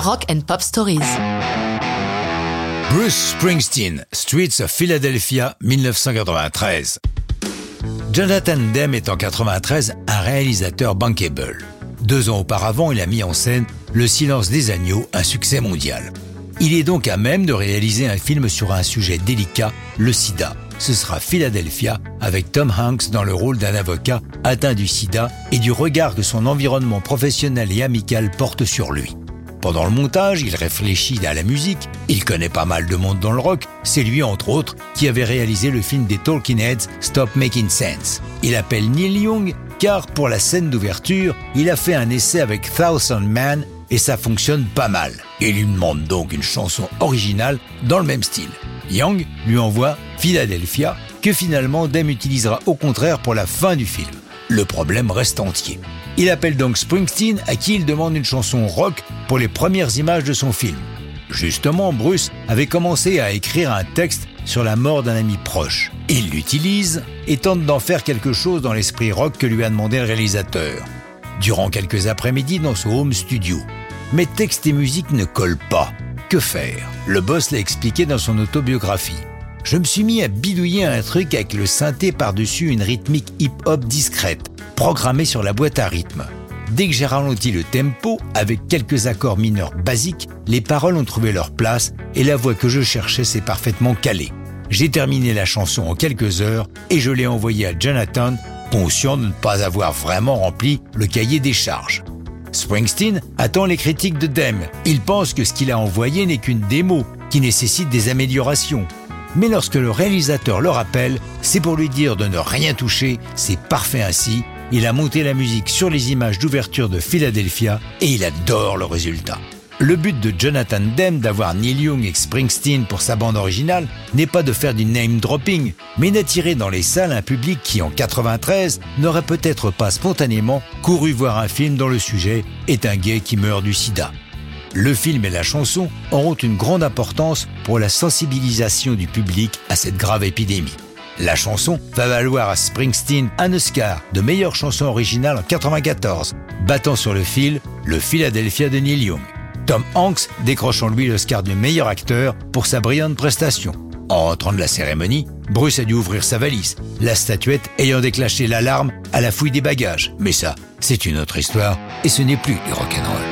Rock and Pop Stories. Bruce Springsteen, Streets of Philadelphia, 1993. Jonathan Demme est en 93 un réalisateur bankable. Deux ans auparavant, il a mis en scène Le silence des agneaux, un succès mondial. Il est donc à même de réaliser un film sur un sujet délicat, le sida. Ce sera Philadelphia, avec Tom Hanks dans le rôle d'un avocat atteint du sida et du regard que son environnement professionnel et amical porte sur lui. Pendant le montage, il réfléchit à la musique, il connaît pas mal de monde dans le rock, c'est lui entre autres qui avait réalisé le film des Talking Heads Stop Making Sense. Il appelle Neil Young car pour la scène d'ouverture, il a fait un essai avec Thousand Man et ça fonctionne pas mal. Il lui demande donc une chanson originale dans le même style. Young lui envoie Philadelphia que finalement Dame utilisera au contraire pour la fin du film. Le problème reste entier. Il appelle donc Springsteen à qui il demande une chanson rock pour les premières images de son film. Justement, Bruce avait commencé à écrire un texte sur la mort d'un ami proche. Il l'utilise et tente d'en faire quelque chose dans l'esprit rock que lui a demandé le réalisateur. Durant quelques après-midi dans son home studio. Mais texte et musique ne collent pas. Que faire? Le boss l'a expliqué dans son autobiographie. Je me suis mis à bidouiller un truc avec le synthé par-dessus une rythmique hip-hop discrète programmé sur la boîte à rythme. Dès que j'ai ralenti le tempo, avec quelques accords mineurs basiques, les paroles ont trouvé leur place et la voix que je cherchais s'est parfaitement calée. J'ai terminé la chanson en quelques heures et je l'ai envoyée à Jonathan, conscient de ne pas avoir vraiment rempli le cahier des charges. Springsteen attend les critiques de Dem. Il pense que ce qu'il a envoyé n'est qu'une démo qui nécessite des améliorations. Mais lorsque le réalisateur le rappelle, c'est pour lui dire de ne rien toucher, c'est parfait ainsi, il a monté la musique sur les images d'ouverture de Philadelphia et il adore le résultat. Le but de Jonathan Demme d'avoir Neil Young et Springsteen pour sa bande originale n'est pas de faire du name dropping, mais d'attirer dans les salles un public qui en 93 n'aurait peut-être pas spontanément couru voir un film dont le sujet est un gay qui meurt du sida. Le film et la chanson auront une grande importance pour la sensibilisation du public à cette grave épidémie. La chanson va valoir à Springsteen un Oscar de meilleure chanson originale en 94, battant sur le fil le Philadelphia de Neil Young. Tom Hanks décrochant lui l'Oscar du meilleur acteur pour sa brillante prestation. En rentrant de la cérémonie, Bruce a dû ouvrir sa valise, la statuette ayant déclenché l'alarme à la fouille des bagages. Mais ça, c'est une autre histoire et ce n'est plus du rock'n'roll.